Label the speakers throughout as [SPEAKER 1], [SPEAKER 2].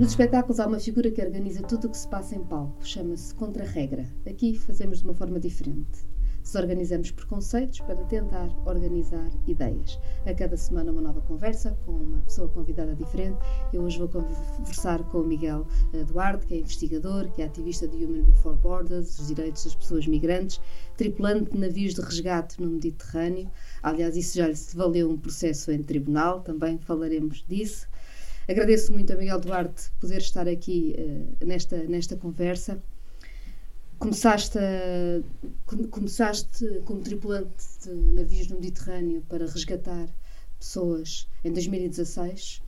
[SPEAKER 1] Nos espetáculos há uma figura que organiza tudo o que se passa em palco. Chama-se Contra-Regra. Aqui fazemos de uma forma diferente. Desorganizamos preconceitos para tentar organizar ideias. A cada semana uma nova conversa com uma pessoa convidada diferente. Eu hoje vou conversar com o Miguel Duarte, que é investigador, que é ativista de Human Before Borders, dos direitos das pessoas migrantes, tripulante de navios de resgate no Mediterrâneo. Aliás, isso já lhe valeu um processo em tribunal, também falaremos disso. Agradeço muito a Miguel Duarte poder estar aqui uh, nesta, nesta conversa. Começaste, a, começaste como tripulante de navios no Mediterrâneo para resgatar pessoas em 2016.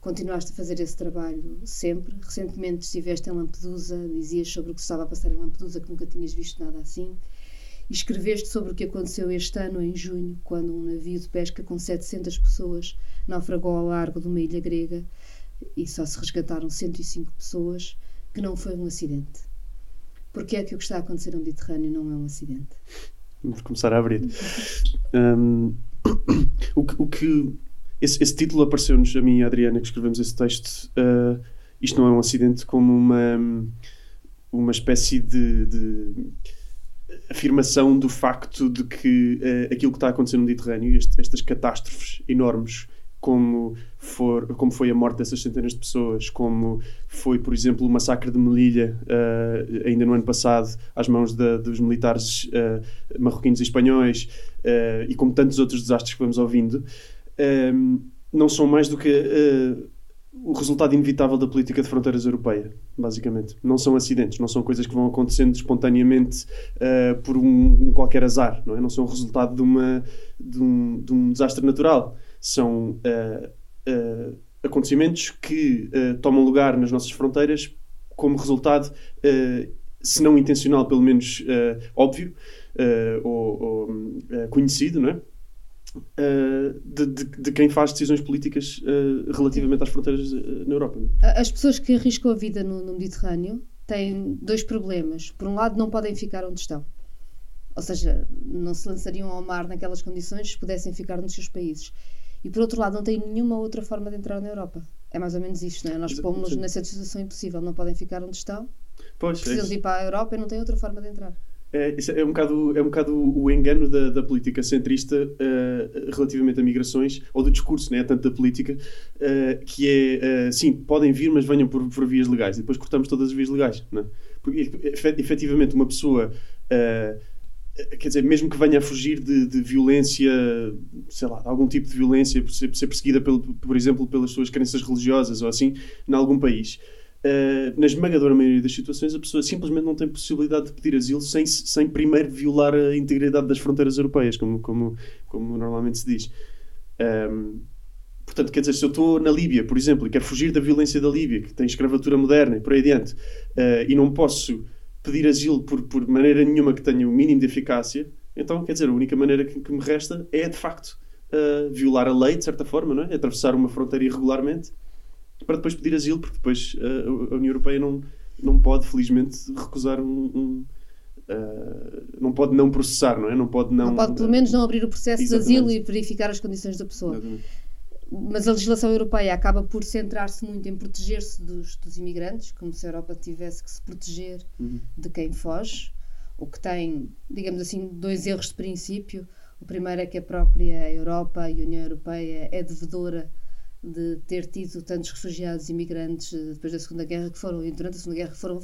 [SPEAKER 1] Continuaste a fazer esse trabalho sempre. Recentemente estiveste em Lampedusa, dizias sobre o que estava a passar em Lampedusa, que nunca tinhas visto nada assim. Escreveste sobre o que aconteceu este ano, em junho, quando um navio de pesca com 700 pessoas naufragou ao largo de uma ilha grega e só se resgataram 105 pessoas, que não foi um acidente. Porque é que o que está a acontecer no Mediterrâneo não é um acidente?
[SPEAKER 2] Vamos começar a abrir. um, o, que, o que esse, esse título apareceu-nos, a mim e a Adriana, que escrevemos esse texto. Uh, isto não é um acidente, como uma, uma espécie de, de afirmação do facto de que uh, aquilo que está a acontecer no Mediterrâneo, este, estas catástrofes enormes como, for, como foi a morte dessas centenas de pessoas, como foi, por exemplo, o massacre de Melilla, uh, ainda no ano passado, às mãos dos militares uh, marroquinos e espanhóis, e como tantos outros desastres que vamos ouvindo, não são mais do que o resultado inevitável da política de fronteiras europeia, basicamente. Não são acidentes, não são coisas que vão acontecendo espontaneamente por um, um, qualquer azar, não é? Não são resultado de, uma, de, um, de um desastre natural são uh, uh, acontecimentos que uh, tomam lugar nas nossas fronteiras como resultado, se não intencional, pelo menos óbvio ou, ou conhecido, não é? De, de, de, quem faz decisões políticas relativamente às fronteiras na Europa.
[SPEAKER 1] É? As pessoas que arriscam a vida no, no Mediterrâneo têm dois problemas. Por um lado, não podem ficar onde estão. Ou seja, não se lançariam ao mar naquelas condições se pudessem ficar nos seus países. E por outro lado, não tem nenhuma outra forma de entrar na Europa. É mais ou menos isto, não é? Nós pomos nessa situação impossível, não podem ficar onde estão, pois, precisam é ir para a Europa e não têm outra forma de entrar.
[SPEAKER 2] É, é, um bocado, é um bocado o engano da, da política centrista uh, relativamente a migrações, ou do discurso, né, tanto da política, uh, que é, uh, sim, podem vir, mas venham por, por vias legais. E depois cortamos todas as vias legais. Né? Porque, efetivamente, uma pessoa quer dizer, mesmo que venha a fugir de, de, violência, sei lá, de algum tipo de violência, por ser, por ser perseguida, pelo, por exemplo, pelas suas crenças religiosas ou assim, em algum país, uh, na esmagadora maioria das situações, a pessoa simplesmente não tem possibilidade de pedir asilo sem, sem primeiro violar a integridade das fronteiras europeias, como, como, como normalmente se diz. Um, ehm, portanto, quer dizer, se eu estou na Líbia, por exemplo, e quero fugir da violência da Líbia, que tem escravatura moderna e por aí adiante, uh, e não posso pedir asilo por, por maneira nenhuma que tenha o mínimo de eficácia, então, quer dizer, a única maneira que, que me resta é, de facto, uh, violar a lei, de certa forma, não é? atravessar uma fronteira irregularmente, para depois pedir asilo, porque depois uh, a União Europeia não, não pode, felizmente, recusar um, um Uh, não pode não processar, não é? Não pode não.
[SPEAKER 1] Não pode, pelo menos, não abrir o processo Exatamente. de asilo e verificar as condições da pessoa. Exatamente mas a legislação europeia acaba por centrar-se muito em proteger-se dos, dos, imigrantes, como se a Europa tivesse que se proteger uhum. de quem foge, o que tem, digamos assim, dois erros de princípio. O primeiro é que a própria Europa e a União Europeia é devedora de ter tido tantos refugiados e imigrantes eh, depois da Segunda Guerra que foram, e durante a Segunda Guerra foram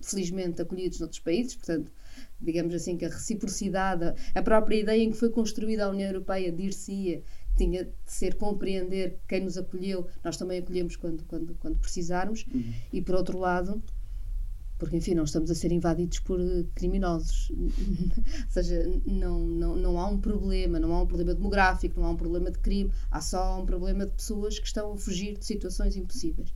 [SPEAKER 1] felizmente acolhidos noutros países, portanto, digamos assim que a reciprocidade, a própria ideia em que foi construída a União Europeia dir-se-ia tinha de ser compreender quem nos acolheu, nós também acolhemos quando, quando, quando precisarmos, uhum. e por outro lado, porque enfim, não estamos a ser invadidos por criminosos. Ou seja, não, não, não há um problema, não há um problema demográfico, não há um problema de crime, há só um problema de pessoas que estão a fugir de situações impossíveis.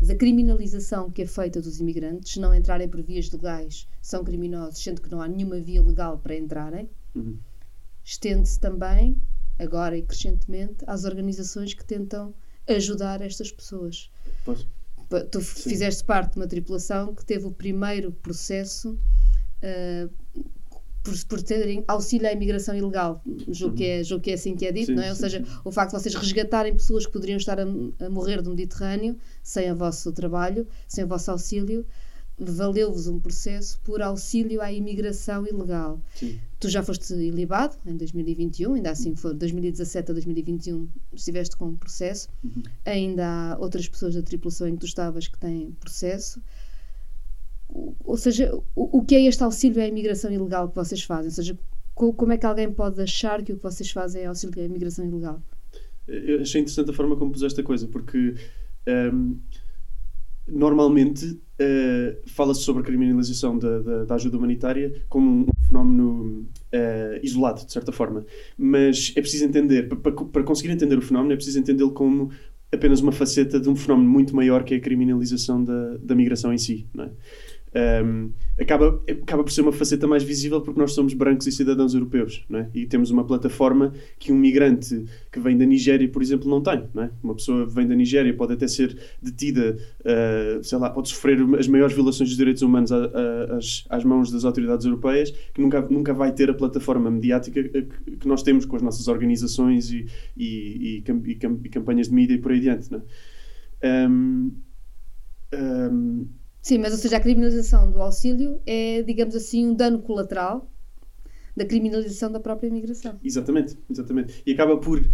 [SPEAKER 1] Mas a criminalização que é feita dos imigrantes, se não entrarem por vias legais, são criminosos, sendo que não há nenhuma via legal para entrarem, uhum. estende-se também agora e crescentemente, às organizações que tentam ajudar estas pessoas. Posso? Tu Sim. fizeste parte de uma tripulação que teve o primeiro processo uh, por, por terem auxílio à imigração ilegal, julgo, uhum. que, é, julgo que é assim que é dito, sim, não é? Ou seja, o facto de vocês resgatarem pessoas que poderiam estar a, a morrer no Mediterrâneo sem o vosso trabalho, sem o vosso auxílio, valeu-vos um processo por auxílio à imigração ilegal. Sim. Tu já foste ilibado em 2021, ainda assim foi 2017 a 2021 estiveste com um processo. Uhum. Ainda há outras pessoas da tripulação em que tu estavas que têm processo. Ou seja, o, o que é este auxílio à imigração ilegal que vocês fazem? Ou seja, co, como é que alguém pode achar que o que vocês fazem é auxílio à imigração ilegal?
[SPEAKER 2] Eu achei interessante a forma como puseste a coisa, porque um, normalmente uh, fala-se sobre a criminalização da, da, da, ajuda humanitária como um fenómeno uh, isolado, de certa forma. Mas é preciso entender, para, para conseguir entender o fenómeno, é preciso entendê-lo como apenas uma faceta de um fenómeno muito maior que é a criminalização da, da migração em si. Não é? Um, acaba, acaba por ser uma faceta mais visível porque nós somos brancos e cidadãos europeus, é? E temos uma plataforma que um migrante que vem da Nigéria, por exemplo, não tem, não é? Uma pessoa que vem da Nigéria pode até ser detida, uh, sei lá, pode sofrer as maiores violações dos direitos humanos a, a, às, às, mãos das autoridades europeias, que nunca, nunca vai ter a plataforma mediática que, que nós temos com as nossas organizações e, e, e, e campanhas de mídia e por aí adiante, não é? Um,
[SPEAKER 1] um, Sim, mas ou seja, a criminalização do auxílio é, digamos assim, um dano colateral da criminalização da própria imigração.
[SPEAKER 2] Exatamente, exatamente. E acaba por uh,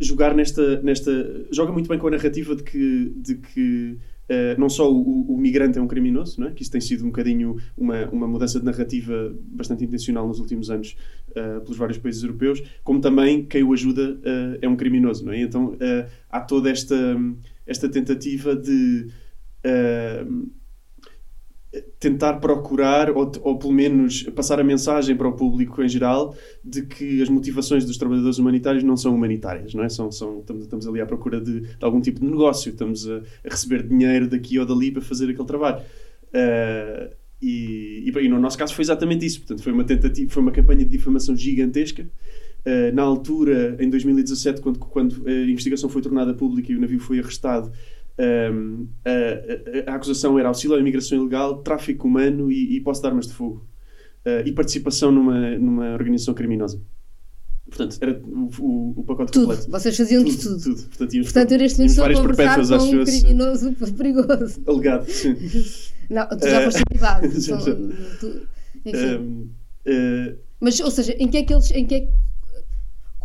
[SPEAKER 2] jogar nesta, nesta. joga muito bem com a narrativa de que. De que Uh, não só o, o, migrante é um criminoso, não é? que isso tem sido um bocadinho uma, uma mudança de narrativa bastante intencional nos últimos anos uh, pelos vários países europeus, como também quem o ajuda uh, é um criminoso. Não é? Então há toda esta, esta tentativa de uh, tentar procurar, ou, ou pelo menos passar a mensagem para o público em geral, de que as motivações dos trabalhadores humanitários não são humanitárias, não é? São, são, estamos, estamos ali à procura de, de algum tipo de negócio, estamos a, a, receber dinheiro daqui ou dali para fazer aquele trabalho. Uh, e, e, e, no nosso caso foi exatamente isso. Portanto, foi uma tentativa, foi uma campanha de difamação gigantesca. Uh, na altura, em 2017, quando, quando a investigação foi tornada pública e o navio foi arrestado, um, a, a, a, acusação era auxílio à imigração ilegal, tráfico humano e, e posse de armas de fogo. Uh, e participação numa, numa organização criminosa. Portanto, era o, o, o pacote
[SPEAKER 1] tudo.
[SPEAKER 2] completo.
[SPEAKER 1] Vocês faziam tudo. tudo. tudo. Portanto, Portanto eu neste momento estou a conversar com um criminoso perigoso.
[SPEAKER 2] Alegado, sim.
[SPEAKER 1] Não, tu já foste privado. enfim. Um, uh... Mas, ou seja, em que é que eles... Em que é,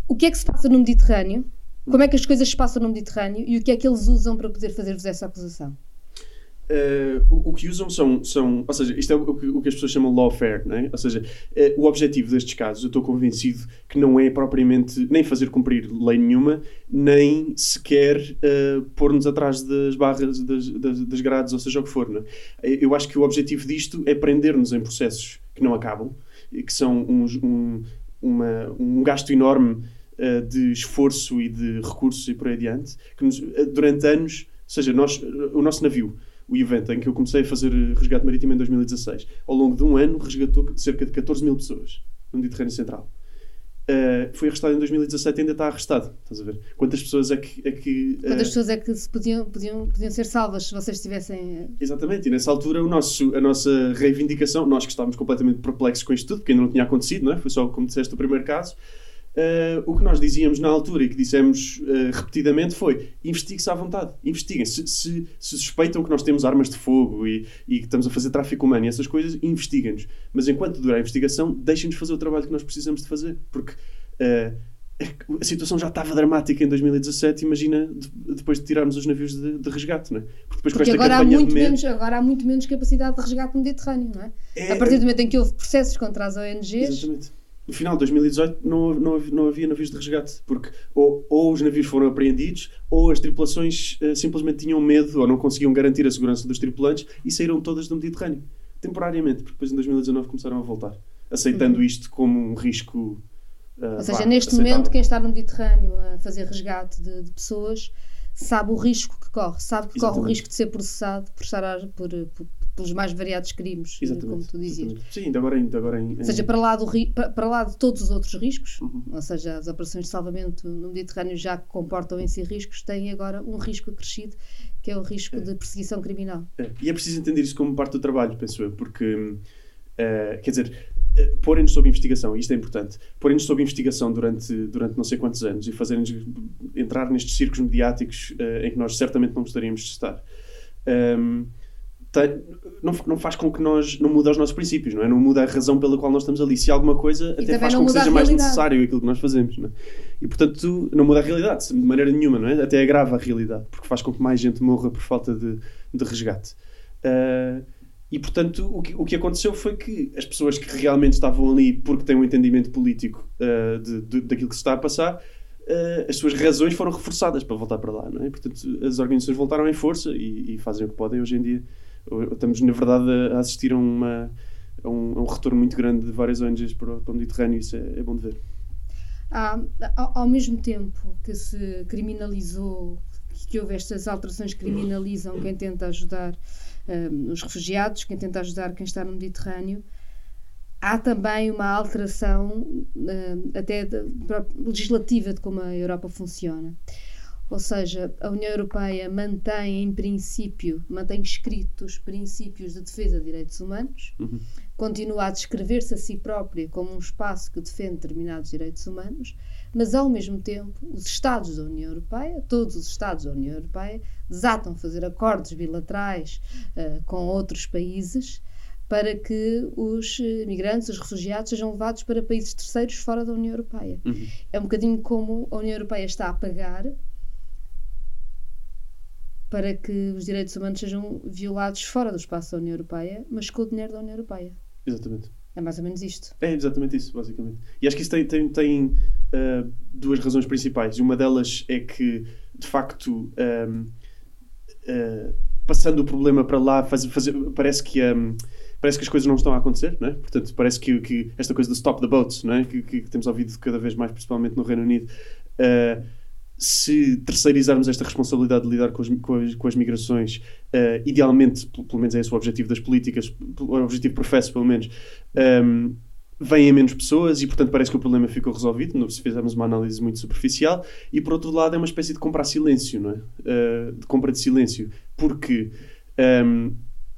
[SPEAKER 1] o que é que se passa no Mediterrâneo como é que as coisas se passam no Mediterrâneo e o que é que eles usam para poder fazer-vos essa acusação?
[SPEAKER 2] Uh, o, o, que usam são, são. Ou seja, isto é o que, o que as pessoas chamam lawfare, não é? Ou seja, uh, o objetivo destes casos, eu estou convencido que não é propriamente nem fazer cumprir lei nenhuma, nem sequer uh, pôr-nos atrás das barras, das, das, das, grades, ou seja o que for. Não é? Eu acho que o objetivo disto é prender-nos em processos que não acabam, que são uns, um, uma, um gasto enorme uh, de esforço e de recursos e por aí adiante, que nos, uh, durante anos, ou seja, nós, o nosso navio, o evento em que eu comecei a fazer resgate marítimo em 2016, ao longo de um ano resgatou cerca de 14 mil pessoas no Mediterrâneo Central. Uh, foi arrestado em 2017 e ainda está arrestado. Estás a ver? Quantas pessoas é que. É que
[SPEAKER 1] uh... Quantas pessoas é que se podiam, podiam, podiam ser salvas se vocês estivessem.
[SPEAKER 2] Exatamente, e nessa altura o nosso, a nossa reivindicação, nós que estávamos completamente perplexos com isto tudo, porque ainda não tinha acontecido, não é? Foi só, como disseste, o primeiro caso. Uh, o que nós dizíamos na altura e que dissemos uh, repetidamente foi: investigue-se à vontade, investiguem. Se, se, se, suspeitam que nós temos armas de fogo e, e que estamos a fazer tráfico humano e essas coisas, investiguem-nos. Mas enquanto durar a investigação, deixem-nos fazer o trabalho que nós precisamos de fazer. Porque uh, a situação já estava dramática em 2017, imagina depois de tirarmos os navios de, de resgate, não é?
[SPEAKER 1] Porque, Porque agora, há muito menos, agora há muito menos capacidade de resgate no Mediterrâneo, não é? é a partir do momento em que houve processos contra as ONGs.
[SPEAKER 2] Exatamente no final de 2018 não, não, não havia navios de resgate, porque ou, ou os navios foram apreendidos, ou as tripulações uh, simplesmente tinham medo ou não conseguiam garantir a segurança dos tripulantes e saíram todas do Mediterrâneo. Temporariamente, porque depois em 2019 começaram a voltar, aceitando uhum. isto como um risco.
[SPEAKER 1] Uh, ou seja, neste aceitável. momento, quem está no Mediterrâneo a fazer resgate de, de pessoas sabe o risco que corre, sabe que Exatamente. corre o risco de ser processado por, estar por, por, pelos mais variados crimes, exatamente, como tu dizias.
[SPEAKER 2] Exatamente. Sim, ainda agora, ainda agora em,
[SPEAKER 1] Ou seja, para lá, do, para, para lá de todos os outros riscos, uhum. ou seja, as operações de salvamento no Mediterrâneo já comportam em si riscos, têm agora um risco acrescido, que é o risco é. de perseguição criminal.
[SPEAKER 2] É. E é preciso entender isso como parte do trabalho, penso eu, porque, uh, quer dizer, uh, porem-nos sob investigação, isto é importante, porem-nos sob investigação durante, durante não sei quantos anos e fazerem-nos entrar nestes círculos mediáticos uh, em que nós certamente não gostaríamos de estar. Um, tem, não, não faz com que nós não muda os nossos princípios, não é? Não muda a razão pela qual nós estamos ali. Se alguma coisa
[SPEAKER 1] e
[SPEAKER 2] até faz com que seja mais necessário aquilo que nós fazemos, não é? E portanto não muda a realidade de maneira nenhuma, não é? Até agrava a realidade, porque faz com que mais gente morra por falta de, de resgate. Uh, e portanto o que, o que aconteceu foi que as pessoas que realmente estavam ali porque têm um entendimento político uh, de, de, daquilo que se está a passar, uh, as suas razões foram reforçadas para voltar para lá, não é? Portanto as organizações voltaram em força e, e fazem o que podem hoje em dia estamos na verdade a assistir a, uma, a, um, a um, retorno muito grande de várias ONGs para o, para o Mediterrâneo, isso é, é bom de ver.
[SPEAKER 1] Ah, ao, mesmo tempo que se criminalizou, que houve estas alterações que criminalizam quem tenta ajudar um, os refugiados, quem tenta ajudar quem está no Mediterrâneo, há também uma alteração um, até de, legislativa de como a Europa funciona. Ou seja, a União Europeia mantém, em princípio, mantém escritos princípios de defesa de direitos humanos, uhum. continua a descrever-se a si própria como um espaço que defende determinados direitos humanos, mas, ao mesmo tempo, os Estados da União Europeia, todos os Estados da União Europeia, desatam fazer acordos bilaterais uh, com outros países para que os migrantes, os refugiados, sejam levados para países terceiros fora da União Europeia. Uhum. É um bocadinho como a União Europeia está a pagar para que os direitos humanos sejam violados fora do espaço da União Europeia, mas com o dinheiro da União Europeia.
[SPEAKER 2] Exatamente.
[SPEAKER 1] É mais ou menos isto.
[SPEAKER 2] É exatamente isso, basicamente. E acho que isso tem, tem, tem uh, duas razões principais. Uma delas é que, de facto, um, uh, ah, passando o problema para lá, faz, faz, parece que. Um, parece que as coisas não estão a acontecer, não é? Portanto, parece que, que esta coisa do stop the boats, não é? Que, que, temos ouvido cada vez mais, principalmente no Reino Unido, uh, se terceirizarmos esta responsabilidade de lidar com as, com as, com as migrações, uh, idealmente, pelo menos é esse o objetivo das políticas, o objetivo professo, pelo menos, um, ehm, vêm menos pessoas e, portanto, parece que o problema ficou resolvido, se fizermos uma análise muito superficial. E, por outro lado, é uma espécie de comprar silêncio, não é? Uh, de compra de silêncio. Porque. Um, ehm,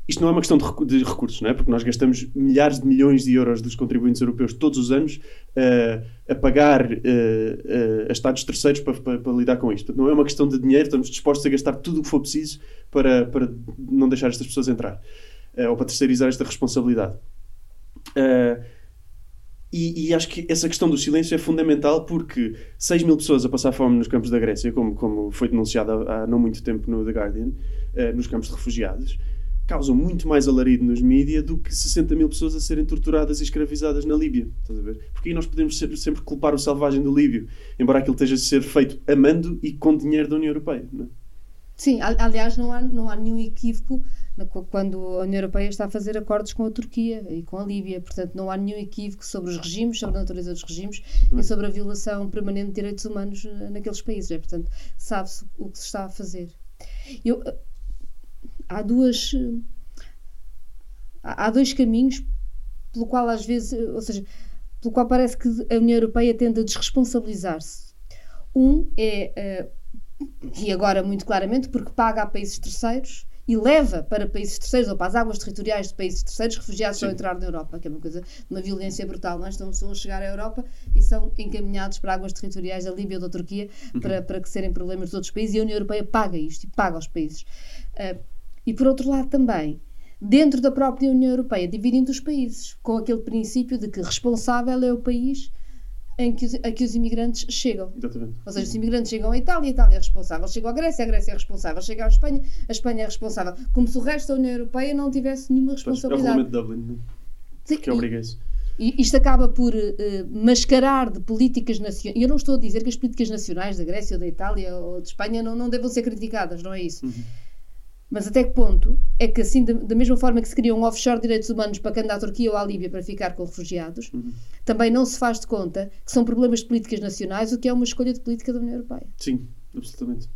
[SPEAKER 2] isto não é uma questão de, recursos, não é? Porque nós gastamos milhares de milhões de euros dos contribuintes europeus todos os anos uh, a pagar uh, uh, a Estados terceiros para, para, para, lidar com isto. Portanto, não é uma questão de dinheiro, estamos dispostos a gastar tudo o que for preciso para, para não deixar estas pessoas entrar ou para terceirizar esta responsabilidade. E, e, acho que essa questão do silêncio é fundamental porque 6 mil pessoas a passar fome nos campos da Grécia, como, como foi denunciado há, há não muito tempo no The Guardian, nos campos de refugiados, causam muito mais alarido nos mídias do que 60 mil pessoas a serem torturadas e escravizadas na Líbia. Estás a ver? Porque aí nós podemos sempre, sempre culpar o selvagem do Líbio, embora aquilo esteja a ser feito amando e com dinheiro da União Europeia. Não é?
[SPEAKER 1] Sim, aliás, não há, não há nenhum equívoco quando a União Europeia está a fazer acordos com a Turquia e com a Líbia. Portanto, não há nenhum equívoco sobre os regimes, sobre a natureza dos regimes e sobre a violação permanente de direitos humanos eh, naqueles países. É, portanto, sabe-se o que se está a fazer. Eu, há duas há dois caminhos pelo qual às vezes, ou seja, pelo qual parece que a União Europeia tende a desresponsabilizar-se. Um é, uh, e agora muito claramente, porque paga a países terceiros e leva para países terceiros ou para as águas territoriais de países terceiros refugiados Sim. a entrar na Europa, que é uma coisa, uma violência brutal. Não é? estão, estão a chegar à Europa e são encaminhados para águas territoriais da Líbia ou da Turquia uhum. para, para que serem problemas de outros países e a União Europeia paga isto e paga aos países. Uh, e por outro lado também, dentro da própria União Europeia, dividindo os países, com aquele princípio de que responsável é o país em que os, a que os imigrantes chegam.
[SPEAKER 2] Exatamente.
[SPEAKER 1] Ou seja, os imigrantes chegam à Itália, a Itália é responsável. Chegam à Grécia, a Grécia é responsável. Chegam à Espanha, a Espanha é responsável. Como se o resto da União Europeia não tivesse nenhuma responsabilidade. É o
[SPEAKER 2] regulamento de Dublin, Sim, que obriga isso.
[SPEAKER 1] E isto acaba por uh, mascarar de políticas nacionais. E eu não estou a dizer que as políticas nacionais da Grécia ou da Itália ou de Espanha não, não devam ser criticadas, não é isso. Uhum. Mas até que ponto é que, assim, da, mesma forma que se cria um offshore de direitos humanos para que ande à Turquia ou à Líbia para ficar com refugiados, uhum. também não se faz de conta que são problemas de políticas nacionais, o que é uma escolha de política da União Europeia.
[SPEAKER 2] Sim, absolutamente.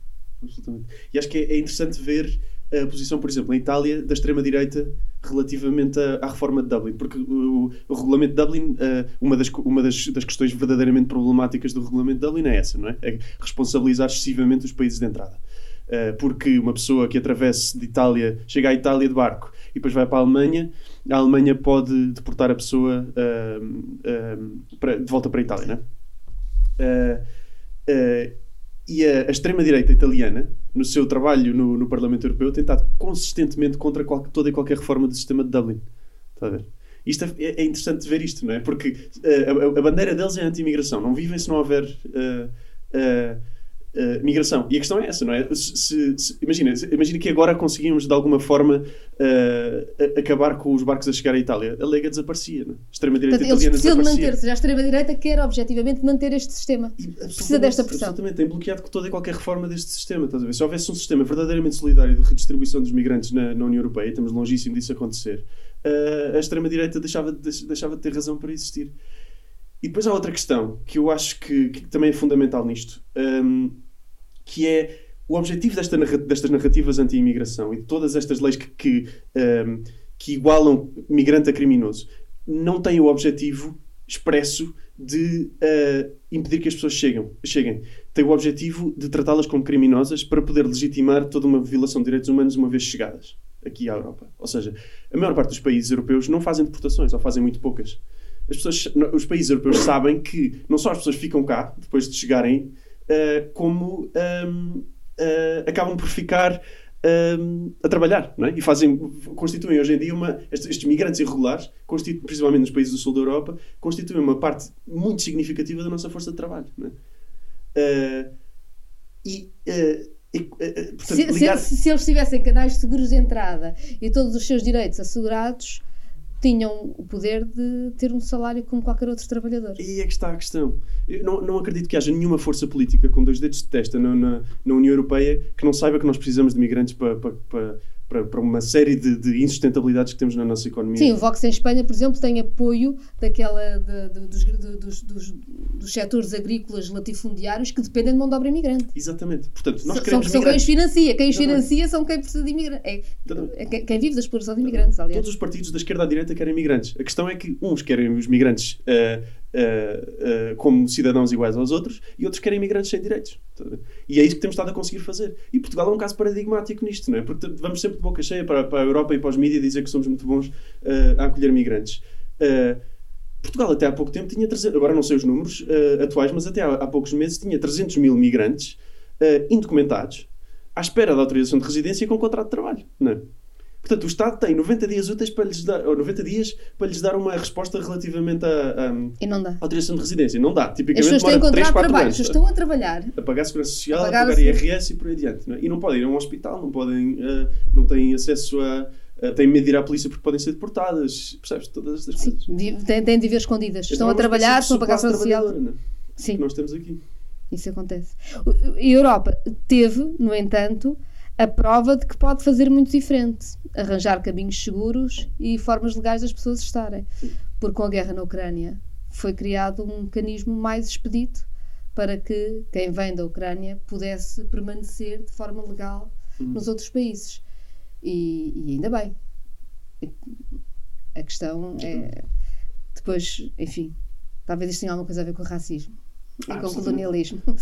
[SPEAKER 2] absolutamente. E acho que é, é interessante ver a posição, por exemplo, em Itália, da extrema-direita relativamente à, à, reforma de Dublin, porque o, o regulamento de Dublin, uh, uma, das, uma das, das, questões verdadeiramente problemáticas do regulamento de Dublin é essa, não é? É responsabilizar excessivamente os países de entrada. Eh, porque uma pessoa que atravesse de Itália, chega à Itália de barco depois vai para a Alemanha, a Alemanha pode deportar a pessoa uh, para, de volta para a Itália, né? e a, a extrema-direita italiana, no seu trabalho no, no, Parlamento Europeu, tem estado consistentemente contra qual, toda e qualquer reforma do sistema de Dublin. Está a ver? Isto é, é, é interessante ver isto, não é? Porque uh, a, a, bandeira deles é anti-imigração. Não vivem se não houver uh, uh, uh, migração. E a questão é essa, não é? Se, se, imagina, imagina que agora conseguimos de alguma forma uh, acabar com os barcos a chegar à Itália. A Lega desaparecia, não é?
[SPEAKER 1] Extrema-direita italiana eles precisam de manter-se. Já a extrema-direita quer objetivamente manter este sistema. E, Precisa desta pressão.
[SPEAKER 2] Absolutamente. Tem bloqueado toda e qualquer reforma deste sistema. Estás a ver? Se houvesse um sistema verdadeiramente solidário de redistribuição dos migrantes na, na União Europeia, estamos longíssimo disso acontecer, uh, a extrema-direita deixava, deixava de ter razão para existir. E depois há outra questão que eu acho que, que também é fundamental nisto. Um, que é o objetivo desta, destas narrativas anti-imigração e de todas estas leis que, que, um, que igualam migrante a criminoso não tem o objetivo expresso de uh, impedir que as pessoas cheguem, cheguem. Tem o objetivo de tratá-las como criminosas para poder legitimar toda uma violação de direitos humanos uma vez chegadas aqui à Europa. Ou seja, a maior parte dos países europeus não fazem deportações ou fazem muito poucas. As pessoas, os países europeus sabem que não só as pessoas ficam cá depois de chegarem uh, como um, uh, eh, acabam por ficar um, a trabalhar não é? e fazem, constituem hoje em dia uma, estes, estes migrantes irregulares, principalmente nos países do sul da Europa, constituem uma parte muito significativa da nossa força de trabalho. É? Uh, e
[SPEAKER 1] Portanto, se, ligar... se, se, eles tivessem canais seguros de entrada e todos os seus direitos assegurados, tinham o poder de ter um salário como qualquer outro trabalhador.
[SPEAKER 2] E é que está a questão. Eu não, não acredito que haja nenhuma força política com dois dedos de testa na, na, na União Europeia que não saiba que nós precisamos de migrantes para, para, para para, para uma série de, de, insustentabilidades que temos na nossa economia.
[SPEAKER 1] Sim, o Vox em Espanha, por exemplo, tem apoio daquela, de, de, dos, dos, dos, dos, setores agrícolas latifundiários que dependem de mão de obra imigrante.
[SPEAKER 2] Exatamente. Portanto, nós
[SPEAKER 1] são, são quem os financia. Quem os financia são quem precisa de imigrantes. É, é, quem vive da exploração de imigrantes, aliás.
[SPEAKER 2] Todos os partidos da esquerda à direita querem imigrantes. A questão é que uns querem os migrantes uh, uh, uh, como cidadãos iguais aos outros e outros querem imigrantes sem direitos. E é isso que temos estado a conseguir fazer. E Portugal é um caso paradigmático nisto, não é? Porque vamos sempre de boca cheia para, para a Europa e para os mídias dizer que somos muito bons uh, a acolher migrantes. Portugal até há pouco tempo tinha 300, agora não sei os números atuais, mas até há, há, poucos meses tinha 300 mil migrantes indocumentados à espera da autorização de residência com contrato de trabalho, não é? Portanto, o Estado tem 90 dias úteis para lhes dar, ou 90 dias para lhes dar uma resposta relativamente à,
[SPEAKER 1] à
[SPEAKER 2] autorização de residência. Não dá. Tipicamente
[SPEAKER 1] as pessoas têm 3, 4 trabalho, anos. As estão a trabalhar.
[SPEAKER 2] A pagar a segurança social, a pagar, a pagar IRS e por aí adiante. Não é? E não podem ir a um hospital, não podem, uh, não têm acesso a uh, têm medo de ir à polícia porque podem ser deportadas, percebes? Todas estas
[SPEAKER 1] Sim, coisas. Têm, têm de ver escondidas. Estão a trabalhar, estão a pagar a segurança social.
[SPEAKER 2] Né? Sim. Que nós temos aqui.
[SPEAKER 1] Isso acontece. A Europa teve, no entanto, a prova de que pode fazer muito diferente. Arranjar caminhos seguros e formas legais das pessoas estarem. Porque com a guerra na Ucrânia foi criado um mecanismo mais expedito para que quem vem da Ucrânia pudesse permanecer de forma legal uhum. nos outros países. E, e, ainda bem. A questão é. Depois, enfim, talvez isto tenha alguma coisa a ver com o racismo. Ah, e com o colonialismo.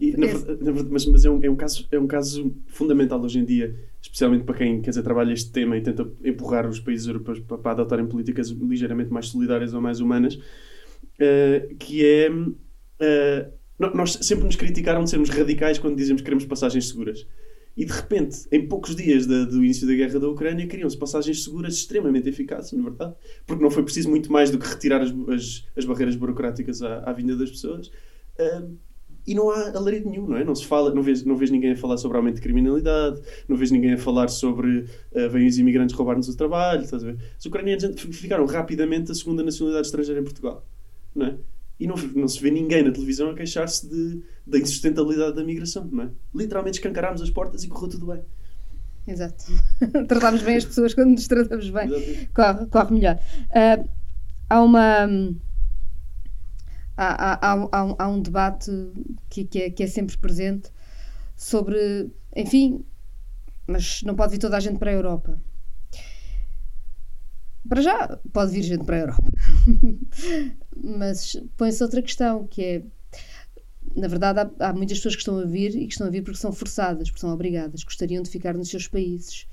[SPEAKER 2] E, na, na, mas mas é, um, é, um caso, é um caso fundamental hoje em dia, especialmente para quem quer dizer, trabalha este tema e tenta empurrar os países europeus para, para adotarem políticas ligeiramente mais solidárias ou mais humanas, uh, que é. Uh, nós sempre nos criticaram de sermos radicais quando dizemos que queremos passagens seguras. E de repente, em poucos dias de, do início da guerra da Ucrânia, criam-se passagens seguras extremamente eficazes, na é verdade. Porque não foi preciso muito mais do que retirar as, as, as barreiras burocráticas à, à, vinda das pessoas. Uh, e não há alarido nenhum, não é? Não se fala, não vês, não vês ninguém a falar sobre aumento de criminalidade, não vês ninguém a falar sobre uh, vêm os imigrantes roubar-nos o trabalho, estás a ver? Os ucranianos ficaram rapidamente a segunda nacionalidade estrangeira em Portugal, não é? E não, não se vê ninguém na televisão a queixar-se de, da insustentabilidade da migração, não é? Literalmente escancarámos as portas e correu tudo bem.
[SPEAKER 1] Exato. Tratámos bem as pessoas quando nos tratamos bem. Corre, corre melhor. Uh, há uma. Há, há, há, há, um debate que, que, é, que é sempre presente sobre. Enfim, mas não pode vir toda a gente para a Europa. Para já, pode vir gente para a Europa. Mas põe-se outra questão, que é na verdade, há, há, muitas pessoas que estão a vir e que estão a vir porque são forçadas, porque são obrigadas, gostariam de ficar nos seus países.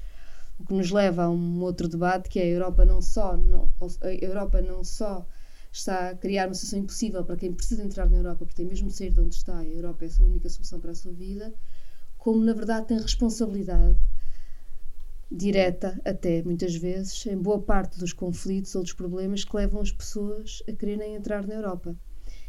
[SPEAKER 1] O que nos leva a um outro debate que é a Europa não só, não, a Europa não só está a criar uma situação impossível para quem precisa entrar na Europa, porque tem mesmo de sair de onde está, a Europa é a sua única solução para a sua vida, como na verdade tem responsabilidade direta até muitas vezes em boa parte dos conflitos ou dos problemas que levam as pessoas a quererem entrar na Europa.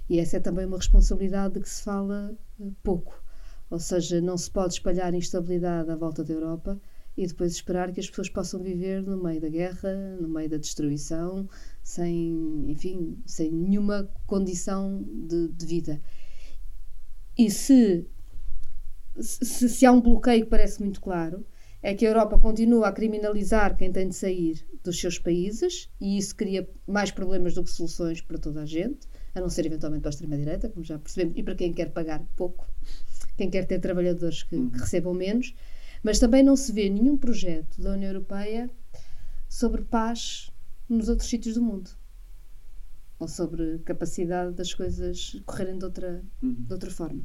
[SPEAKER 1] E essa é também uma responsabilidade de que se fala eh, pouco. Ou seja, não se pode espalhar instabilidade à volta da Europa e depois esperar que as pessoas possam viver no meio da guerra, no meio da destruição, sem, enfim, sem nenhuma condição de, de vida. E se, se, se há um bloqueio que parece muito claro, é que a Europa continua a criminalizar quem tem de sair dos seus países e isso cria mais problemas do que soluções para toda a gente, a não ser eventualmente para a extrema-direita, como já percebemos, e para quem quer pagar pouco, quem quer ter trabalhadores que, que uhum. recebam menos. Mas também não se vê nenhum projeto da União Europeia sobre paz nos outros sítios do mundo ou sobre capacidade das coisas correrem de outra, uhum. de outra forma.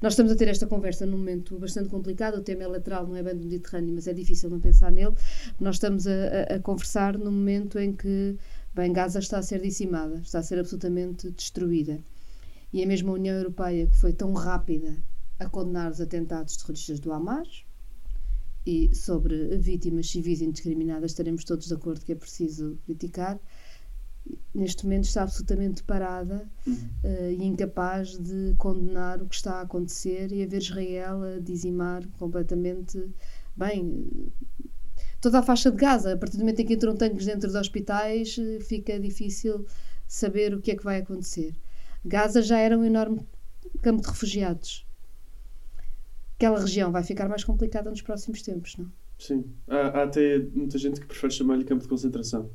[SPEAKER 1] Nós estamos a ter esta conversa num momento bastante complicado, o tema é lateral, não é bem do Mediterrâneo, mas é difícil não pensar nele. Nós estamos a, a, a conversar num momento em que, bem, Gaza está a ser dizimada, está a ser absolutamente destruída. E é a União Europeia que foi tão rápida a condenar os atentados terroristas do Hamas, e sobre vítimas civis indiscriminadas estaremos todos de acordo que é preciso criticar neste momento está absolutamente parada uhum. uh, e incapaz de condenar o que está a acontecer e a ver Israel a dizimar completamente bem toda a faixa de Gaza. A partir do momento em que entram tanques dentro dos hospitais, eh, fica difícil saber o que é que vai acontecer. Gaza já era um enorme campo de refugiados aquela região vai ficar mais complicada nos próximos tempos, não?
[SPEAKER 2] Sim. Há, há até muita gente que prefere chamar-lhe campo de concentração.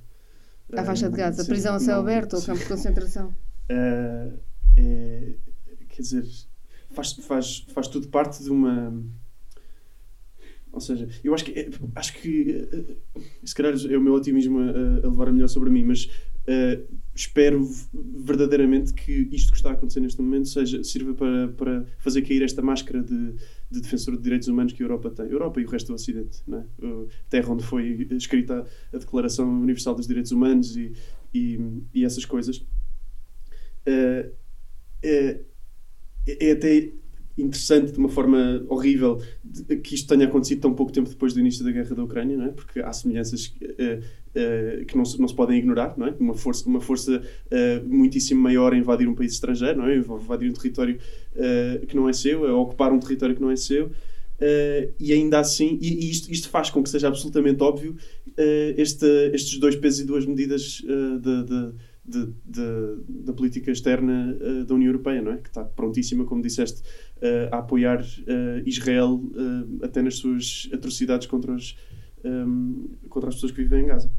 [SPEAKER 1] A faixa de Gaza, sim, prisão a céu aberto ou campo de concentração?
[SPEAKER 2] Uh, é, quer dizer, faz, faz, faz tudo parte de uma. Ou seja, eu acho que, acho que se calhar é o meu otimismo a, a levar a melhor sobre mim, mas Uh, espero verdadeiramente que isto que está a acontecer neste momento seja, sirva para, para fazer cair esta máscara de, de defensor de direitos humanos que a Europa tem. Europa e o resto do Ocidente. Não é? terra onde foi escrita a Declaração Universal dos Direitos Humanos e, e, e essas coisas. Uh, é, é até interessante, de uma forma horrível, que isto tenha acontecido tão pouco tempo depois do início da guerra da Ucrânia, não é? porque há semelhanças uh, uh, que não se, não se podem ignorar. Não é? Uma força, uma força uh, muitíssimo maior a invadir um país estrangeiro, não é? invadir um território que não é seu, a ocupar um território que não é seu. e ainda assim, e, e isto, isto, faz com que seja absolutamente óbvio este, estes dois pesos e duas medidas de, de, da política externa uh, da União Europeia, não é? Que está prontíssima, como disseste, uh, a apoiar uh, Israel até nas suas atrocidades contra, os, um, contra as pessoas que vivem em Gaza.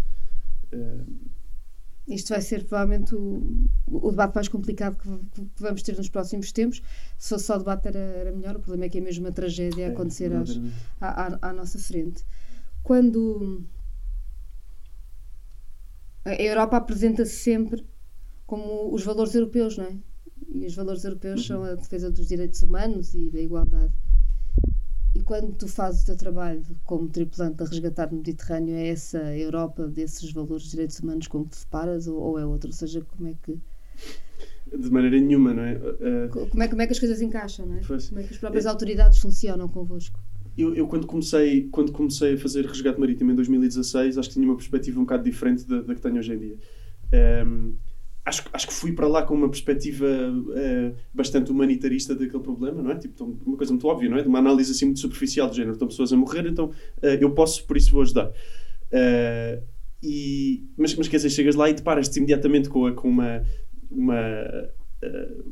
[SPEAKER 1] Isto vai ser provavelmente o, o debate mais complicado que, que, vamos ter nos próximos tempos. Se fosse só o debate era, era melhor, o problema é que é mesmo uma tragédia a é, acontecer às, à, à, à nossa frente. Quando a Europa apresenta-se sempre como os valores europeus, não é? E os valores europeus são a defesa dos direitos humanos e da igualdade. Quando tu fazes o teu trabalho como tripulante a resgatar no Mediterrâneo, é essa Europa desses valores de direitos humanos com que te separas ou, ou é outra? Ou seja, como é que.
[SPEAKER 2] De maneira nenhuma, não é? Uh...
[SPEAKER 1] Como, é como é que as coisas encaixam, não é? Pois. Como é que as próprias é... autoridades funcionam convosco?
[SPEAKER 2] Eu, eu, quando, comecei, quando comecei a fazer resgate marítimo em 2016, acho que tinha uma perspectiva um bocado diferente da, da que tenho hoje em dia. Um, acho, acho que fui para lá com uma perspectiva uh, bastante humanitarista daquele problema, não é? Tipo, uma coisa muito óbvia, não é? De uma análise assim muito superficial do género. Estão pessoas a morrer, então uh, eu posso, por isso vou ajudar. Uh, e, mas, mas quer dizer, chegas lá e deparas-te imediatamente com, a, com uma, uma,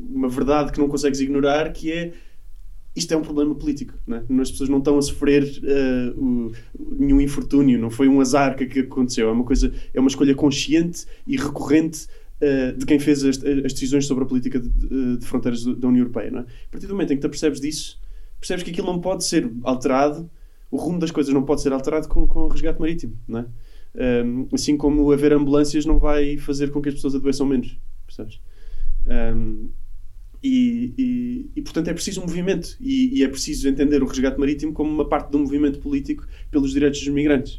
[SPEAKER 2] uma verdade que não consegues ignorar, que é isto é um problema político. Não é? As pessoas não estão a sofrer uh, o, nenhum infortúnio, não foi um azar que, que aconteceu. É uma coisa, é uma escolha consciente e recorrente de quem fez as, as, decisões sobre a política de, de fronteiras da União Europeia. É? A partir do momento em que te percebes disso, percebes que aquilo não pode ser alterado, o rumo das coisas não pode ser alterado com, com o resgate marítimo. Não é? Um, assim como haver ambulâncias não vai fazer com que as pessoas adoeçam menos. Percebes? Um, E, e, portanto é preciso um movimento e, e, é preciso entender o resgate marítimo como uma parte de um movimento político pelos direitos dos migrantes.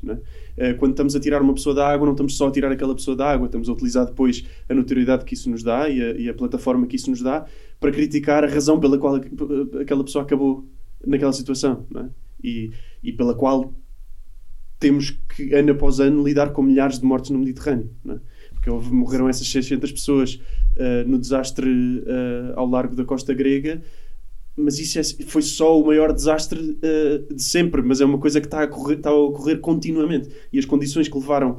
[SPEAKER 2] É? Quando estamos a tirar uma pessoa da água, não estamos só a tirar aquela pessoa da água, estamos a utilizar depois a notoriedade que isso nos dá e a, e a plataforma que isso nos dá para criticar a razão pela qual aquela pessoa acabou naquela situação é? e, e pela qual temos que, ano após ano, lidar com milhares de mortes no Mediterrâneo. É? Porque morreram essas 600 pessoas uh, no desastre uh, ao largo da costa grega, mas isso é, foi só o maior desastre uh, de sempre. Mas é uma coisa que está a, a ocorrer continuamente. E as condições que levaram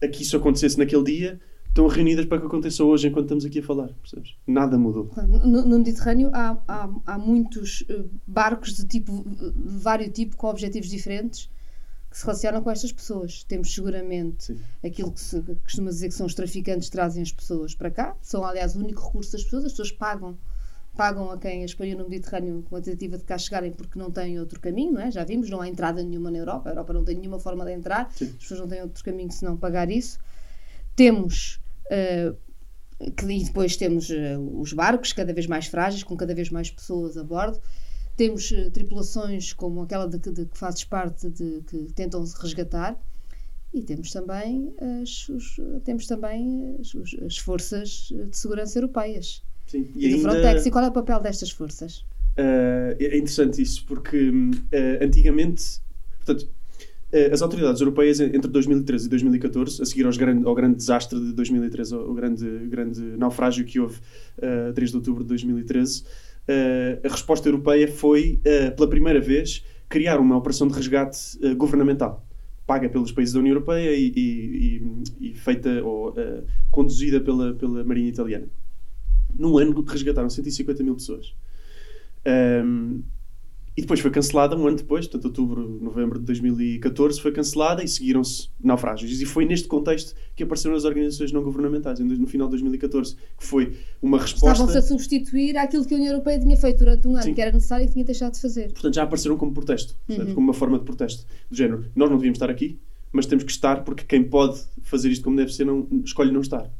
[SPEAKER 2] a que isso acontecesse naquele dia estão reunidas para que aconteça hoje enquanto estamos aqui a falar. Percebes? Nada mudou.
[SPEAKER 1] No, no Mediterrâneo há, há, há, muitos barcos de tipo, de vários tipos, com objetivos diferentes que se relacionam com estas pessoas. Temos seguramente Sim. aquilo que se costuma dizer que são os traficantes que trazem as pessoas para cá, são aliás o único recurso das pessoas, as pessoas pagam pagam a quem as no Mediterrâneo com a tentativa de cá chegarem porque não têm outro caminho, não é? já vimos, não há entrada nenhuma na Europa, a Europa não tem nenhuma forma de entrar, Sim. as pessoas não têm outro caminho senão pagar isso. Temos uh, que, e depois temos uh, os barcos cada vez mais frágeis, com cada vez mais pessoas a bordo, temos uh, tripulações como aquela de, de, que fazes parte, de, que tentam resgatar. E temos também as, os, temos também as, as, forças de segurança europeias. Sim. E, e ainda... Frontex. E qual é o papel destas forças?
[SPEAKER 2] Uh, é interessante isso, porque uh, antigamente, portanto, uh, as autoridades europeias entre 2013 e 2014, a seguir aos grande, ao grande desastre de 2013, ao grande, grande naufrágio que houve uh, 3 de outubro de 2013, uh, a resposta europeia foi, uh, pela primeira vez, criar uma operação de resgate uh, governamental, paga pelos países da União Europeia e, e, e, e feita ou conduzida pela, pela Marinha Italiana. Num ano resgataram 150 mil pessoas. Um, e depois foi cancelada um ano depois, portanto, outubro, novembro de 2014, foi cancelada e seguiram-se naufrágios. E foi neste contexto que apareceram as organizações não governamentais, no final de 2014, que foi uma resposta.
[SPEAKER 1] Estavam-se a substituir aquilo que a União Europeia tinha feito durante um ano, Sim. que era necessário e que tinha deixado de fazer.
[SPEAKER 2] Portanto, já apareceram como protesto, uhum. como uma forma de protesto. Do género, nós não devíamos estar aqui, mas temos que estar porque quem pode fazer isto como deve ser não, escolhe não estar.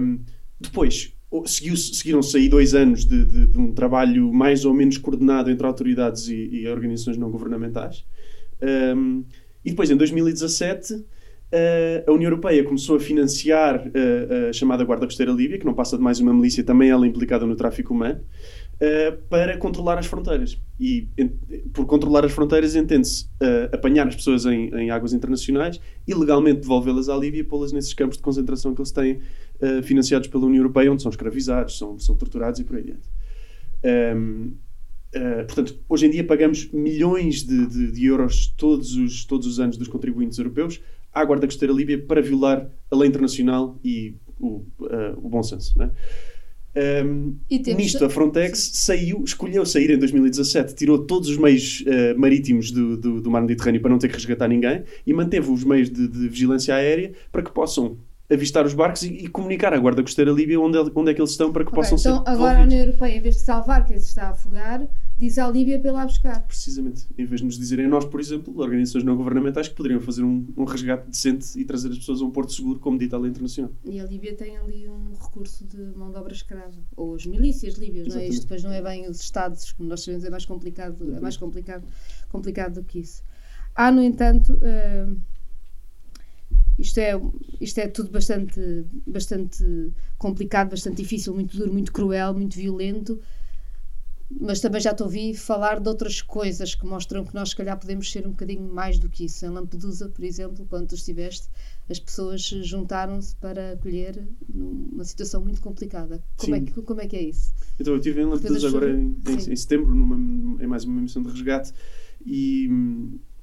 [SPEAKER 2] Um, depois, seguiram-se aí dois anos de, de, de, um trabalho mais ou menos coordenado entre autoridades e, e organizações não governamentais. Um, e depois, em 2017, uh, a União Europeia começou a financiar uh, a chamada Guarda Costeira Líbia, que não passa de mais uma milícia, também ela implicada no tráfico humano, uh, para controlar as fronteiras. E por controlar as fronteiras entende-se apanhar as pessoas em, em águas internacionais, ilegalmente devolvê-las à Líbia e pô-las nesses campos de concentração que eles têm uh, financiados pela União Europeia, onde são escravizados, são, são torturados e por aí adiante. Um, Uh, portanto, hoje em dia pagamos milhões de, de, de, euros todos os, todos os anos dos contribuintes europeus à Guarda Costeira Líbia para violar a lei internacional e o, uh, o bom senso. Né? Um, nisto, a Frontex saiu, escolheu sair em 2017, tirou todos os meios uh, marítimos do, do, do, mar Mediterrâneo para não ter que resgatar ninguém e manteve os meios de, de vigilância aérea para que possam avistar os barcos e, e, comunicar à Guarda Costeira Líbia onde, onde é que eles estão para que okay, possam
[SPEAKER 1] então,
[SPEAKER 2] ser.
[SPEAKER 1] Então, agora a União Europeia, em vez de salvar quem se está a afogar, diz à Líbia para ir lá buscar.
[SPEAKER 2] Precisamente. Em vez de nos dizerem nós, por exemplo, organizações não governamentais que poderiam fazer um, um resgate decente e trazer as pessoas a um porto seguro, como dita a lei internacional.
[SPEAKER 1] E a Líbia tem ali um recurso de mão de obra escrava. Ou as milícias líbias, não é? Isto depois não é bem os Estados, como nós sabemos, é mais complicado, é mais complicado, complicado do que isso. Há, no entanto. Uh, isto é, isto é tudo bastante, bastante complicado, bastante difícil, muito duro, muito cruel, muito violento. Mas também já te ouvi falar de outras coisas que mostram que nós, se calhar, podemos ser um bocadinho mais do que isso. Em Lampedusa, por exemplo, quando tu estiveste, as pessoas juntaram-se para acolher numa situação muito complicada. Como é, que, como é que é isso?
[SPEAKER 2] Então, eu estive em Lampedusa agora em, em, em, setembro, numa, em mais uma missão de resgate, e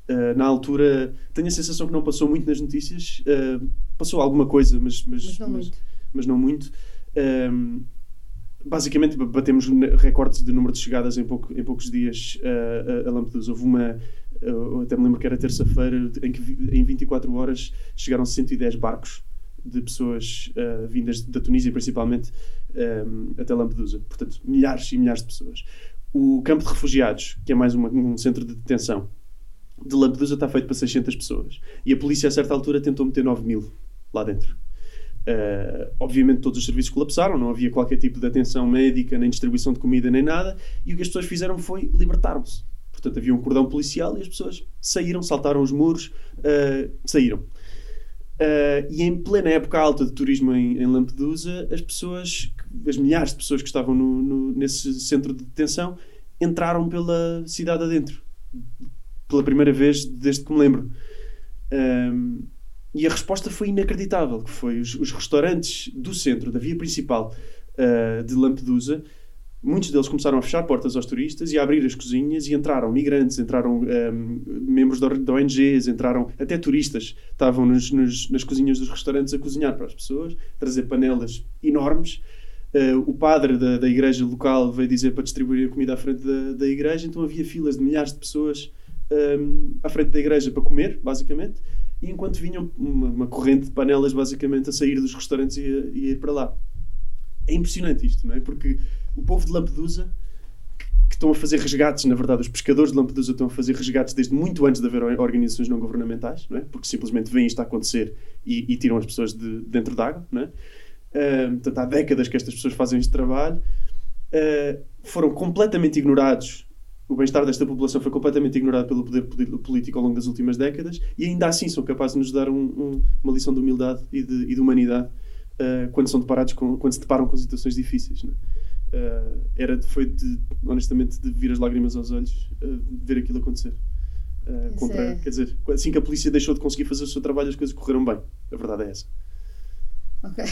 [SPEAKER 2] Uh, na altura, tenho a sensação que não passou muito nas notícias. Uh, passou alguma coisa, mas, mas,
[SPEAKER 1] mas, não,
[SPEAKER 2] mas,
[SPEAKER 1] muito.
[SPEAKER 2] Mas não muito. Uh, basicamente, batemos recordes de número de chegadas em, pouco, em poucos dias a Lampedusa. Houve uma. Eu até me lembro que era terça-feira, em que em 24 horas chegaram 110 barcos de pessoas vindas da Tunísia, principalmente, até Lampedusa. Portanto, milhares e milhares de pessoas. O campo de refugiados, que é mais uma, um centro de detenção, de Lampedusa está feito para 600 pessoas. E a polícia, a certa altura, tentou meter 9 mil lá dentro. Uh, obviamente todos os serviços colapsaram, não havia qualquer tipo de atenção médica, nem distribuição de comida, nem nada, e o que as pessoas fizeram foi libertar-se. Portanto, havia um cordão policial e as pessoas saíram, saltaram os muros, uh, saíram. Uh, e em plena época alta de turismo em, em, Lampedusa, as pessoas, as milhares de pessoas que estavam no, no, nesse centro de detenção, entraram pela cidade adentro. Pela primeira vez desde que me lembro. Um, e a resposta foi inacreditável, que foi os, os restaurantes do centro, da via principal uh, de Lampedusa, muitos deles começaram a fechar portas aos turistas e a abrir as cozinhas e entraram migrantes, entraram um, membros de, de ONGs, entraram até turistas, estavam nos, nos, nas cozinhas dos restaurantes a cozinhar para as pessoas, trazer panelas enormes. Uh, o padre da, da igreja local veio dizer para distribuir a comida à frente da, da igreja, então havia filas de milhares de pessoas um, à frente da igreja para comer, basicamente e enquanto vinham uma, uma, corrente de panelas basicamente a sair dos restaurantes e a, e a, ir para lá. É impressionante isto, não é? Porque o povo de Lampedusa, que, que estão a fazer resgates, na verdade, os pescadores de Lampedusa estão a fazer resgates desde muito antes de haver organizações não governamentais, não é? Porque simplesmente veem isto a acontecer e, e tiram as pessoas de dentro d'água, não é? Uh, portanto, há décadas que estas pessoas fazem este trabalho. Uh, foram completamente ignorados o bem-estar desta população foi completamente ignorado pelo poder político ao longo das últimas décadas e ainda assim são capazes de nos dar um, um, uma lição de humildade e de, e de humanidade uh, quando são deparados com, quando se deparam com situações difíceis. Uh, era, foi de, honestamente de vir as lágrimas aos olhos uh, ver aquilo acontecer. contra, é... Quer dizer, assim que a polícia deixou de conseguir fazer o seu trabalho, as coisas correram bem. A verdade é essa.
[SPEAKER 1] Ok.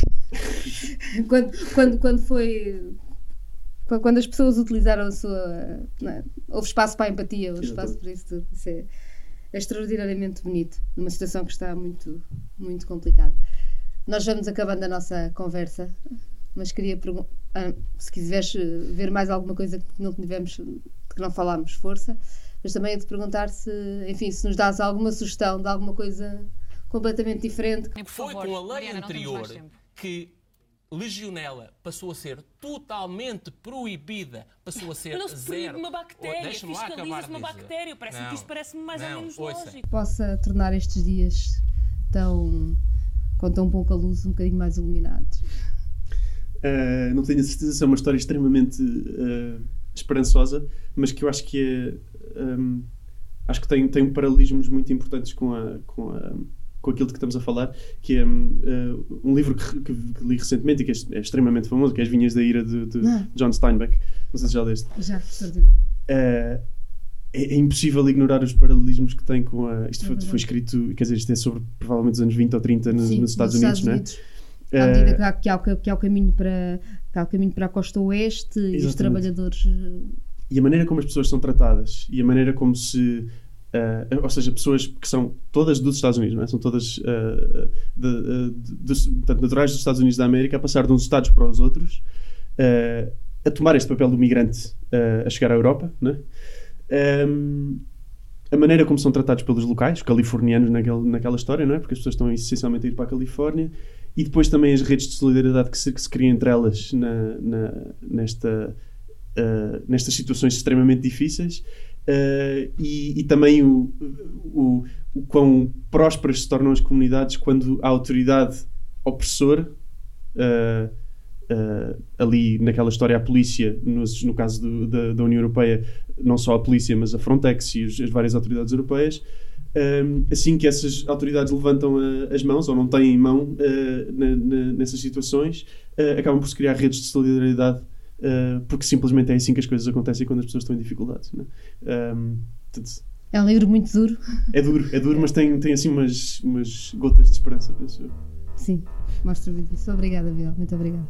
[SPEAKER 1] quando, quando, quando foi quando as pessoas utilizaram a sua. É? Houve espaço para a empatia, houve espaço para isso tudo. Isso é, é, extraordinariamente bonito, numa situação que está muito, muito complicada. Nós vamos acabando a nossa conversa, mas queria perguntar. Ah, se quiseres ver mais alguma coisa que não tivemos, que não falámos, força. Mas também te perguntar se, enfim, se nos dás alguma sugestão de alguma coisa completamente diferente.
[SPEAKER 3] Foi com a lei Mariana, anterior que legionela passou a ser totalmente proibida, passou a ser
[SPEAKER 4] não se
[SPEAKER 3] zero.
[SPEAKER 4] uma bactéria, fiscaliza-se uma bactéria, parece não, que isto parece-me mais não, ou menos ouça. lógico.
[SPEAKER 1] Possa tornar estes dias tão, com tão pouca luz, um bocadinho mais iluminados.
[SPEAKER 2] Uh, não tenho a certeza se é uma história extremamente uh, esperançosa, mas que eu acho que é, um, acho que tem, tem paralelismos muito importantes com a, com a com aquilo de que estamos a falar, que é uh, um livro que, que, que, li recentemente e que é, é, extremamente famoso, que é As Vinhas da Ira de, de ah. John Steinbeck. Não sei se já leste.
[SPEAKER 1] Já, uh,
[SPEAKER 2] é, é, impossível ignorar os paralelismos que tem com a. Isto é foi, foi, escrito, quer dizer, isto é sobre provavelmente os anos 20 ou 30 nos, Sim, nos Estados, Unidos, Estados Unidos,
[SPEAKER 1] não é? À medida que há, que, há, que há o caminho para, que há o caminho para a costa oeste Exatamente. e os trabalhadores.
[SPEAKER 2] E a maneira como as pessoas são tratadas e a maneira como se Uh, ou seja, pessoas que são todas dos Estados Unidos, é? são todas uh, de, uh, de, de, portanto, naturais dos Estados Unidos da América, a passar de uns Estados para os outros, a tomar este papel do migrante a chegar à Europa. Um, ehm, a maneira como são tratados pelos locais, os californianos naquele, naquela história, não é? porque as pessoas estão essencialmente a ir para a Califórnia, e depois também as redes de solidariedade que se, que se criam entre elas na, na, nesta, nestas situações extremamente difíceis Uh, e, e, também o, o, o quão prósperas se tornam as comunidades quando a autoridade opressora, uh, uh, ali naquela história, a polícia, no, caso do, da, da, União Europeia, não só a polícia, mas a Frontex e os, as várias autoridades europeias, assim que essas autoridades levantam as mãos ou não têm mão na, na, nessas situações, acabam por se criar redes de solidariedade uh, porque simplesmente é assim que as coisas acontecem quando as pessoas estão em dificuldades. Né? Um,
[SPEAKER 1] portanto, é um livro muito duro.
[SPEAKER 2] É duro, é duro, mas tem, tem assim umas, umas gotas de esperança, penso eu.
[SPEAKER 1] Sim, mostra muito isso. Obrigada, Biel. Muito obrigada.